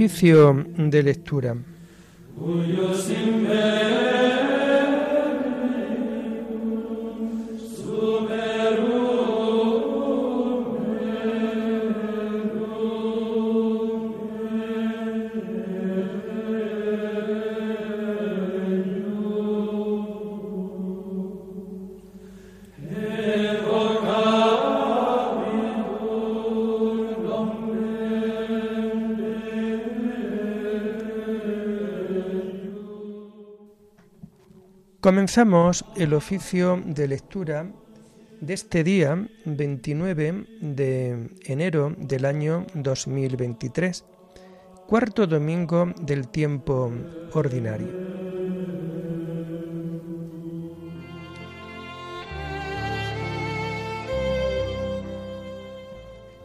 Oficio de lectura. Comenzamos el oficio de lectura de este día 29 de enero del año 2023, cuarto domingo del tiempo ordinario.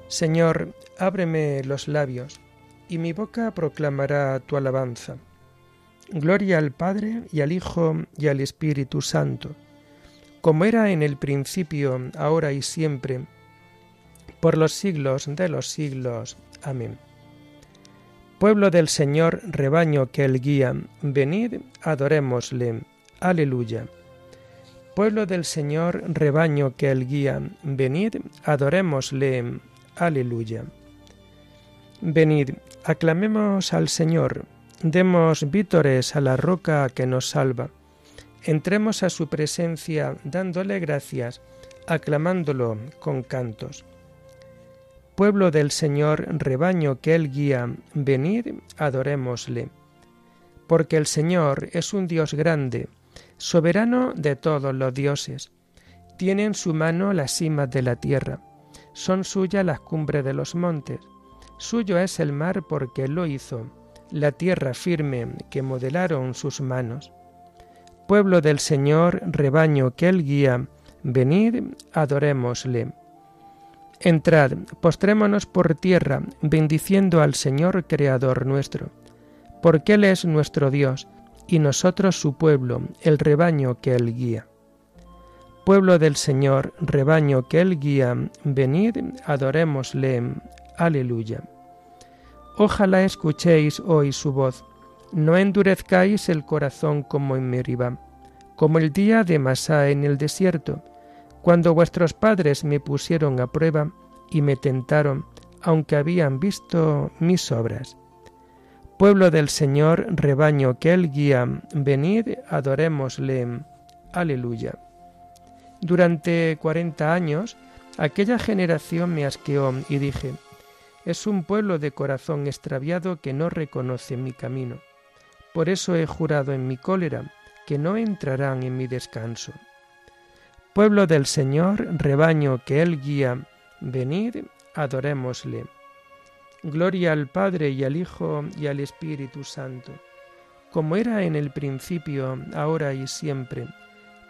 Señor, ábreme los labios, y mi boca proclamará tu alabanza. Gloria al Padre y al Hijo y al Espíritu Santo, como era en el principio, ahora y siempre, por los siglos de los siglos. Amén. Pueblo del Señor, rebaño que Él guía, venid, adorémosle. Aleluya. Pueblo del Señor, rebaño que Él guía, venid, adorémosle. Aleluya. Venid, aclamemos al Señor Demos vítores a la roca que nos salva. Entremos a su presencia dándole gracias, aclamándolo con cantos. Pueblo del Señor, rebaño que Él guía, venid, adorémosle. Porque el Señor es un Dios grande, soberano de todos los dioses. Tiene en su mano las cimas de la tierra, son suyas las cumbres de los montes. Suyo es el mar porque lo hizo la tierra firme que modelaron sus manos. Pueblo del Señor, rebaño que Él guía, venid, adorémosle. Entrad, postrémonos por tierra, bendiciendo al Señor Creador nuestro, porque Él es nuestro Dios, y nosotros su pueblo, el rebaño que Él guía. Pueblo del Señor, rebaño que Él guía, venid, adorémosle. Aleluya. Ojalá escuchéis hoy su voz. No endurezcáis el corazón como en Meribá, como el día de Masá en el desierto, cuando vuestros padres me pusieron a prueba y me tentaron, aunque habían visto mis obras. Pueblo del Señor, rebaño que Él guía, venid, adorémosle. Aleluya. Durante cuarenta años, aquella generación me asqueó y dije, es un pueblo de corazón extraviado que no reconoce mi camino. Por eso he jurado en mi cólera que no entrarán en mi descanso. Pueblo del Señor, rebaño que Él guía, venid, adorémosle. Gloria al Padre y al Hijo y al Espíritu Santo, como era en el principio, ahora y siempre,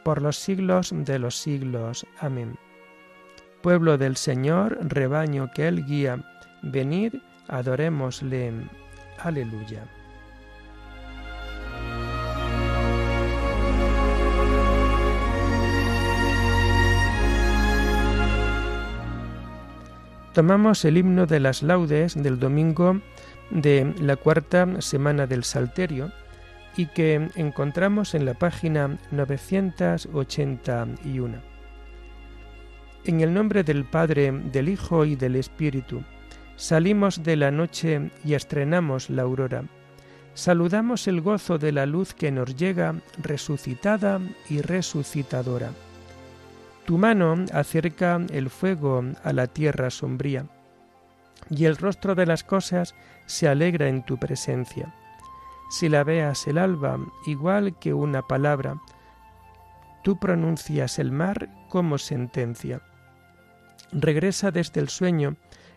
por los siglos de los siglos. Amén. Pueblo del Señor, rebaño que Él guía, Venid, adorémosle. Aleluya. Tomamos el himno de las laudes del domingo de la cuarta semana del Salterio y que encontramos en la página 981. En el nombre del Padre, del Hijo y del Espíritu, Salimos de la noche y estrenamos la aurora. Saludamos el gozo de la luz que nos llega resucitada y resucitadora. Tu mano acerca el fuego a la tierra sombría, y el rostro de las cosas se alegra en tu presencia. Si la veas el alba igual que una palabra, tú pronuncias el mar como sentencia. Regresa desde el sueño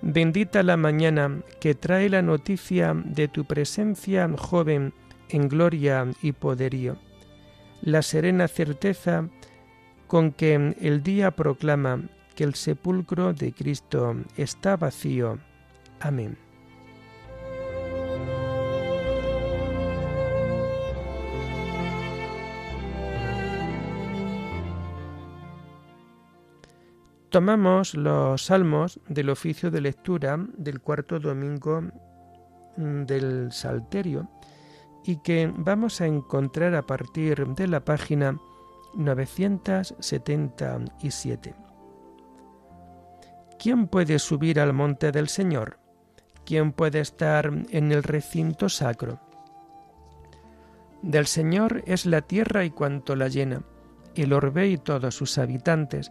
Bendita la mañana que trae la noticia de tu presencia joven en gloria y poderío. La serena certeza con que el día proclama que el sepulcro de Cristo está vacío. Amén. Tomamos los salmos del oficio de lectura del cuarto domingo mm, del Salterio y que vamos a encontrar a partir de la página 977. ¿Quién puede subir al monte del Señor? ¿Quién puede estar en el recinto sacro? Del Señor es la tierra y cuanto la llena, el orbe y todos sus habitantes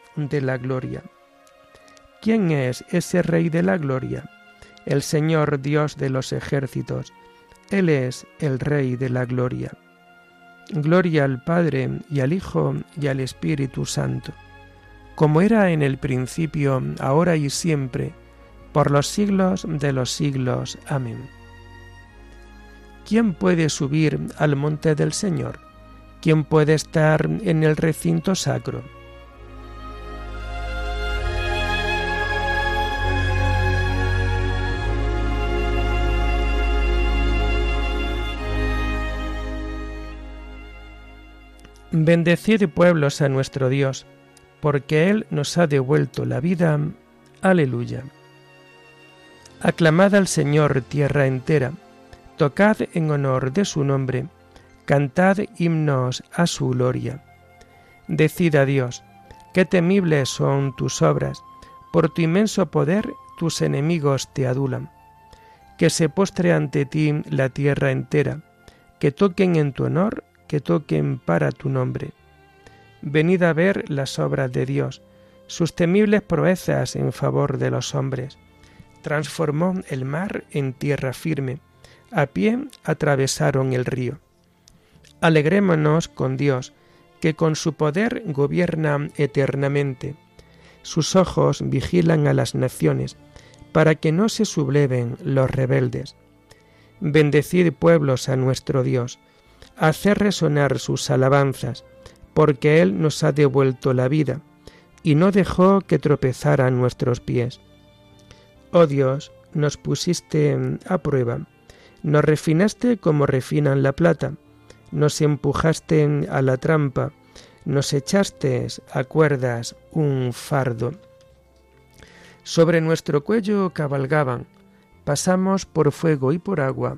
de la gloria. ¿Quién es ese Rey de la gloria? El Señor Dios de los ejércitos. Él es el Rey de la gloria. Gloria al Padre y al Hijo y al Espíritu Santo, como era en el principio, ahora y siempre, por los siglos de los siglos. Amén. ¿Quién puede subir al monte del Señor? ¿Quién puede estar en el recinto sacro? Bendecid pueblos a nuestro Dios, porque Él nos ha devuelto la vida. Aleluya. Aclamad al Señor tierra entera, tocad en honor de su nombre, cantad himnos a su gloria. Decid a Dios, qué temibles son tus obras, por tu inmenso poder tus enemigos te adulan. Que se postre ante ti la tierra entera, que toquen en tu honor que toquen para tu nombre. Venid a ver las obras de Dios, sus temibles proezas en favor de los hombres. Transformó el mar en tierra firme, a pie atravesaron el río. Alegrémonos con Dios, que con su poder gobierna eternamente. Sus ojos vigilan a las naciones, para que no se subleven los rebeldes. Bendecid pueblos a nuestro Dios, hacer resonar sus alabanzas, porque Él nos ha devuelto la vida y no dejó que tropezaran nuestros pies. Oh Dios, nos pusiste a prueba, nos refinaste como refinan la plata, nos empujaste a la trampa, nos echaste a cuerdas un fardo. Sobre nuestro cuello cabalgaban, pasamos por fuego y por agua,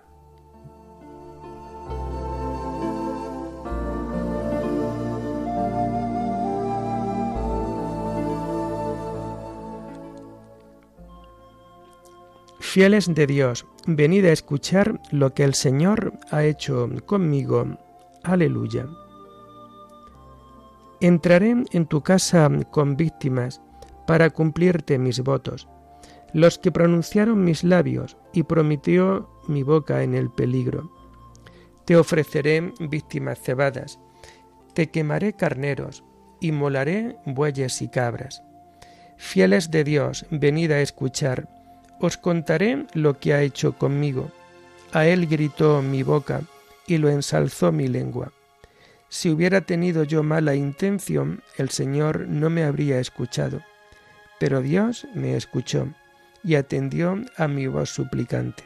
Fieles de Dios, venid a escuchar lo que el Señor ha hecho conmigo. Aleluya. Entraré en tu casa con víctimas para cumplirte mis votos, los que pronunciaron mis labios y prometió mi boca en el peligro. Te ofreceré víctimas cebadas te quemaré carneros, y molaré bueyes y cabras. Fieles de Dios, venid a escuchar, os contaré lo que ha hecho conmigo. A él gritó mi boca, y lo ensalzó mi lengua. Si hubiera tenido yo mala intención, el Señor no me habría escuchado. Pero Dios me escuchó y atendió a mi voz suplicante.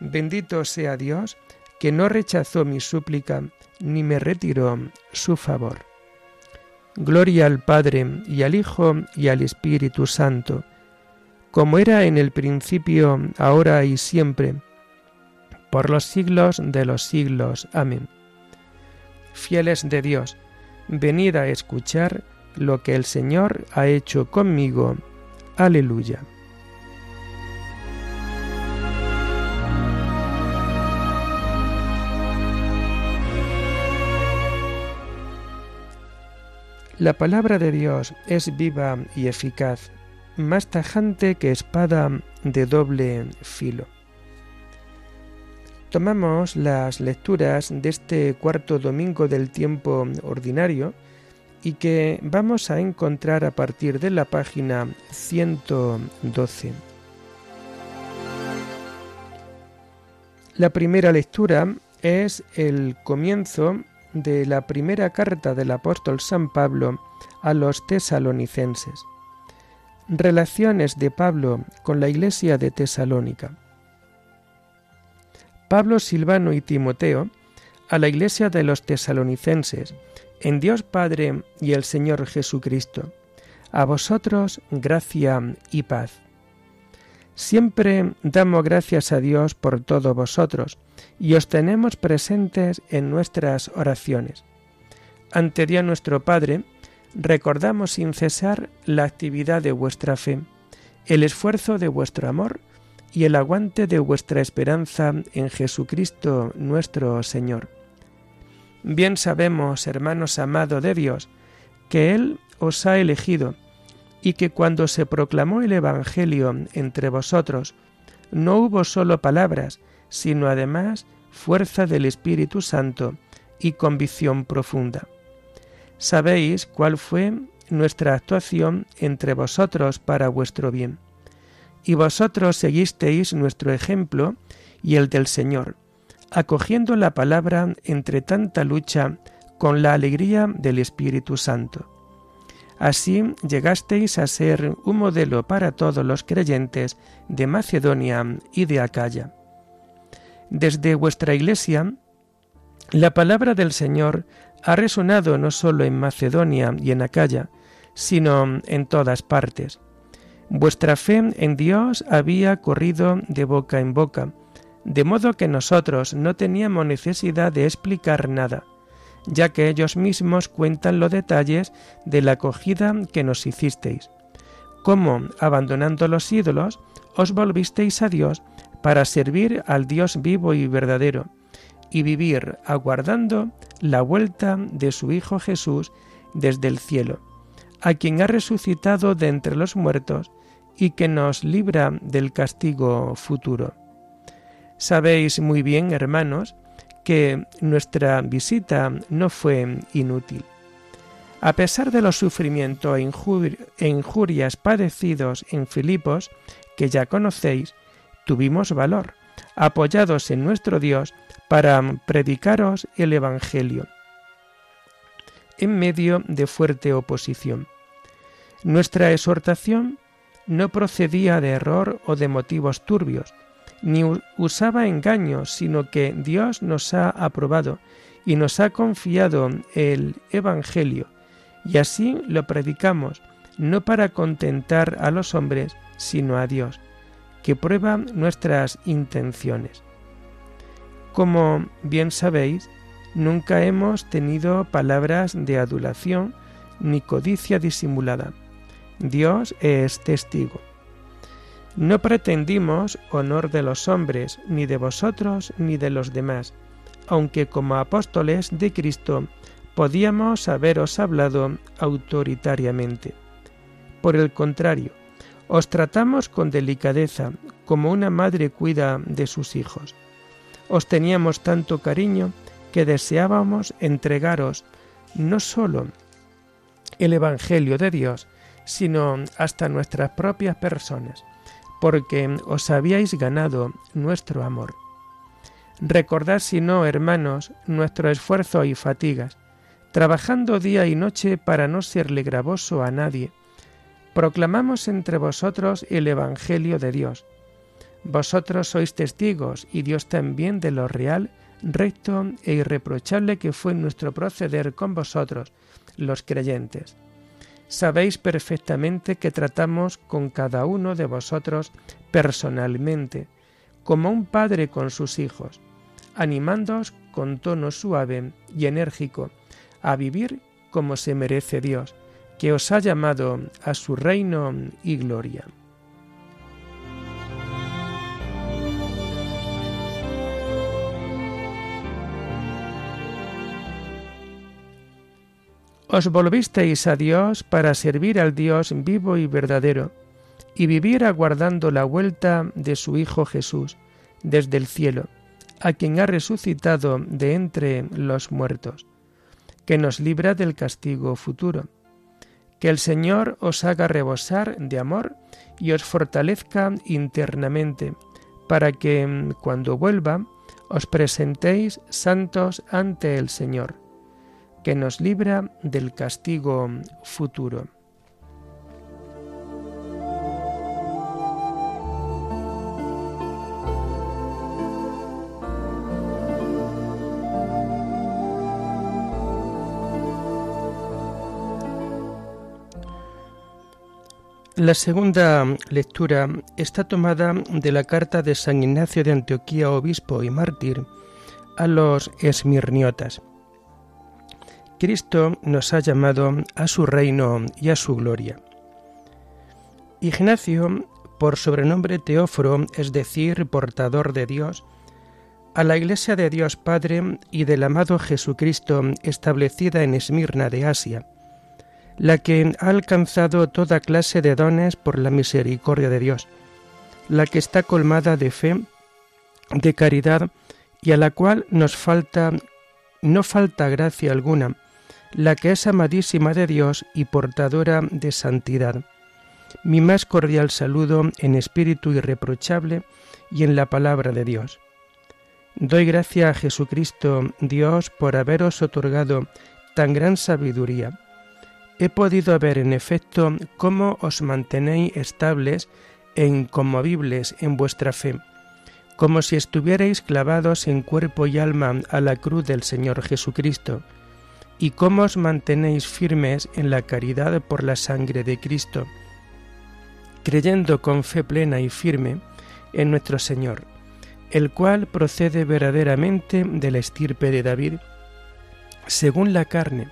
Bendito sea Dios, que no rechazó mi súplica ni me retiró su favor. Gloria al Padre y al Hijo y al Espíritu Santo, como era en el principio, ahora y siempre, por los siglos de los siglos. Amén. Fieles de Dios, venid a escuchar lo que el Señor ha hecho conmigo. Aleluya. La palabra de Dios es viva y eficaz, más tajante que espada de doble filo. Tomamos las lecturas de este cuarto domingo del tiempo ordinario y que vamos a encontrar a partir de la página 112. La primera lectura es el comienzo de la primera carta del apóstol San Pablo a los tesalonicenses. Relaciones de Pablo con la iglesia de Tesalónica. Pablo, Silvano y Timoteo a la iglesia de los tesalonicenses, en Dios Padre y el Señor Jesucristo. A vosotros gracia y paz. Siempre damos gracias a Dios por todos vosotros y os tenemos presentes en nuestras oraciones. Ante Dios nuestro Padre, recordamos sin cesar la actividad de vuestra fe, el esfuerzo de vuestro amor y el aguante de vuestra esperanza en Jesucristo nuestro Señor. Bien sabemos, hermanos amados de Dios, que Él os ha elegido y que cuando se proclamó el Evangelio entre vosotros, no hubo solo palabras, sino además fuerza del Espíritu Santo y convicción profunda. Sabéis cuál fue nuestra actuación entre vosotros para vuestro bien. Y vosotros seguisteis nuestro ejemplo y el del Señor, acogiendo la palabra entre tanta lucha con la alegría del Espíritu Santo Así llegasteis a ser un modelo para todos los creyentes de Macedonia y de Acaya. Desde vuestra iglesia, la palabra del Señor ha resonado no solo en Macedonia y en Acaya, sino en todas partes. Vuestra fe en Dios había corrido de boca en boca, de modo que nosotros no teníamos necesidad de explicar nada ya que ellos mismos cuentan los detalles de la acogida que nos hicisteis, cómo, abandonando los ídolos, os volvisteis a Dios para servir al Dios vivo y verdadero, y vivir aguardando la vuelta de su Hijo Jesús desde el cielo, a quien ha resucitado de entre los muertos y que nos libra del castigo futuro. Sabéis muy bien, hermanos, que nuestra visita no fue inútil. A pesar de los sufrimientos e, injurias padecidos en Filipos, que ya conocéis, tuvimos valor, apoyados en nuestro Dios, para predicaros el Evangelio, en medio de fuerte oposición. Nuestra exhortación no procedía de error o de motivos turbios, ni usaba engaños, sino que Dios nos ha aprobado y nos ha confiado el Evangelio, y así lo predicamos, no para contentar a los hombres, sino a Dios, que prueba nuestras intenciones. Como bien sabéis, nunca hemos tenido palabras de adulación ni codicia disimulada. Dios es testigo. No pretendimos honor de los hombres, ni de vosotros, ni de los demás, aunque como apóstoles de Cristo podíamos haberos hablado autoritariamente. Por el contrario, os tratamos con delicadeza, como una madre cuida de sus hijos. Os teníamos tanto cariño que deseábamos entregaros no sólo el Evangelio de Dios, sino hasta nuestras propias personas, porque os habíais ganado nuestro amor. Recordad, si no, hermanos, nuestro esfuerzo y fatigas, trabajando día y noche para no serle gravoso a nadie. Proclamamos entre vosotros el Evangelio de Dios. Vosotros sois testigos y Dios también de lo real, recto e irreprochable que fue nuestro proceder con vosotros, los creyentes. Sabéis perfectamente que tratamos con cada uno de vosotros personalmente, como un padre con sus hijos, animándoos con tono suave y enérgico a vivir como se merece Dios, que os ha llamado a su reino y gloria. Os volvisteis a Dios para servir al Dios vivo y verdadero, y vivir aguardando la vuelta de su Hijo Jesús desde el cielo, a quien ha resucitado de entre los muertos, que nos libra del castigo futuro. Que el Señor os haga rebosar de amor y os fortalezca internamente, para que, cuando vuelva, os presentéis santos ante el Señor que nos libra del castigo futuro. La segunda lectura está tomada de la carta de San Ignacio de Antioquía, obispo y mártir, a los esmirniotas. Cristo nos ha llamado a su reino y a su gloria. Ignacio, por sobrenombre Teóforo, es decir, portador de Dios, a la Iglesia de Dios Padre y del amado Jesucristo establecida en Esmirna de Asia, la que ha alcanzado toda clase de dones por la misericordia de Dios, la que está colmada de fe, de caridad y a la cual nos falta no falta gracia alguna, la que es amadísima de Dios y portadora de santidad. Mi más cordial saludo en espíritu irreprochable y en la palabra de Dios. Doy gracia a Jesucristo, Dios, por haberos otorgado tan gran sabiduría. He podido ver en efecto cómo os mantenéis estables e inconmovibles en vuestra fe, como si estuvierais clavados en cuerpo y alma a la cruz del Señor Jesucristo, y cómo os mantenéis firmes en la caridad por la sangre de Cristo, creyendo con fe plena y firme en nuestro Señor, el cual procede verdaderamente de la estirpe de David, según la carne,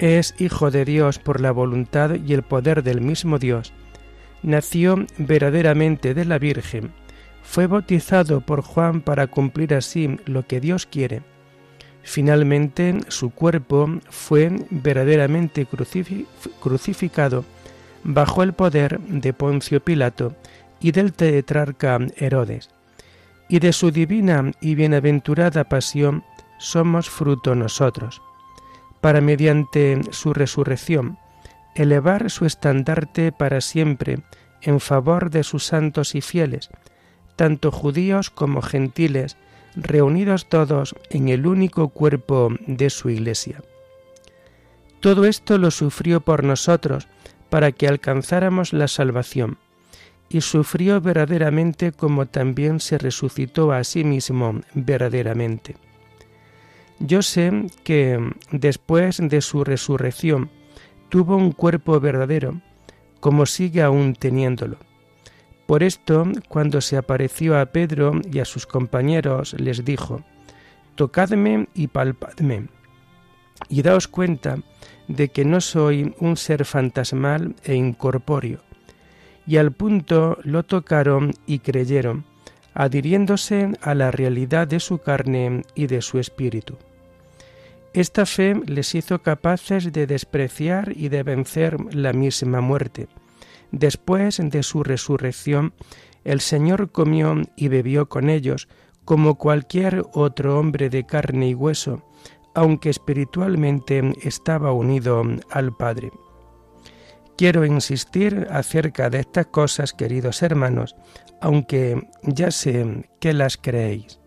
es Hijo de Dios por la voluntad y el poder del mismo Dios, nació verdaderamente de la Virgen, fue bautizado por Juan para cumplir así lo que Dios quiere, Finalmente su cuerpo fue verdaderamente crucificado bajo el poder de Poncio Pilato y del tetrarca Herodes. Y de su divina y bienaventurada pasión somos fruto nosotros, para mediante su resurrección elevar su estandarte para siempre en favor de sus santos y fieles, tanto judíos como gentiles, reunidos todos en el único cuerpo de su Iglesia. Todo esto lo sufrió por nosotros para que alcanzáramos la salvación, y sufrió verdaderamente como también se resucitó a sí mismo verdaderamente. Yo sé que después de su resurrección tuvo un cuerpo verdadero, como sigue aún teniéndolo por esto, cuando se apareció a Pedro y a sus compañeros, les dijo, Tocadme y palpadme, y daos cuenta de que no soy un ser fantasmal e incorpóreo. Y al punto lo tocaron y creyeron, adhiriéndose a la realidad de su carne y de su espíritu. Esta fe les hizo capaces de despreciar y de vencer la misma muerte, Después de su resurrección, el Señor comió y bebió con ellos, como cualquier otro hombre de carne y hueso, aunque espiritualmente estaba unido al Padre. Quiero insistir acerca de estas cosas, queridos hermanos, aunque ya sé que las creéis.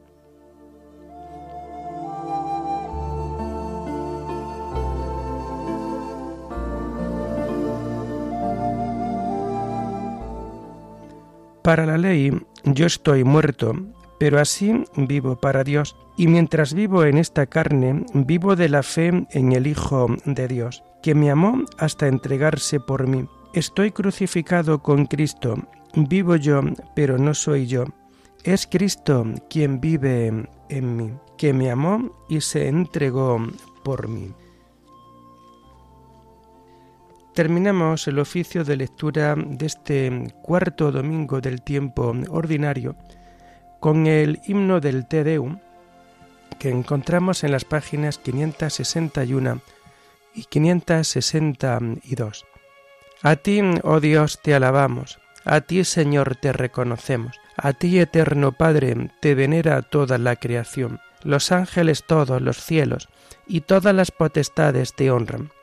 Para la ley yo estoy muerto, pero así vivo para Dios, y mientras vivo en esta carne, vivo de la fe en el Hijo de Dios, que me amó hasta entregarse por mí. Estoy crucificado con Cristo, vivo yo, pero no soy yo. Es Cristo quien vive en mí, que me amó y se entregó por mí. Terminamos el oficio de lectura de este cuarto domingo del tiempo ordinario con el himno del Te Deum que encontramos en las páginas 561 y 562. A ti, oh Dios, te alabamos, a ti, Señor, te reconocemos, a ti, eterno Padre, te venera toda la creación, los ángeles todos, los cielos, y todas las potestades te honran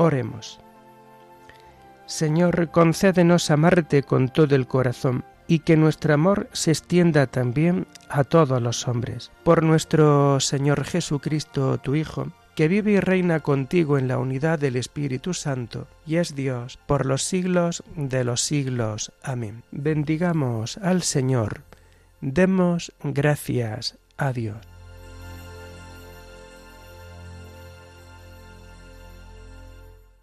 Oremos. Señor, concédenos amarte con todo el corazón y que nuestro amor se extienda también a todos los hombres. Por nuestro Señor Jesucristo, tu Hijo, que vive y reina contigo en la unidad del Espíritu Santo, y es Dios por los siglos de los siglos. Amén. Bendigamos al Señor. Demos gracias a Dios.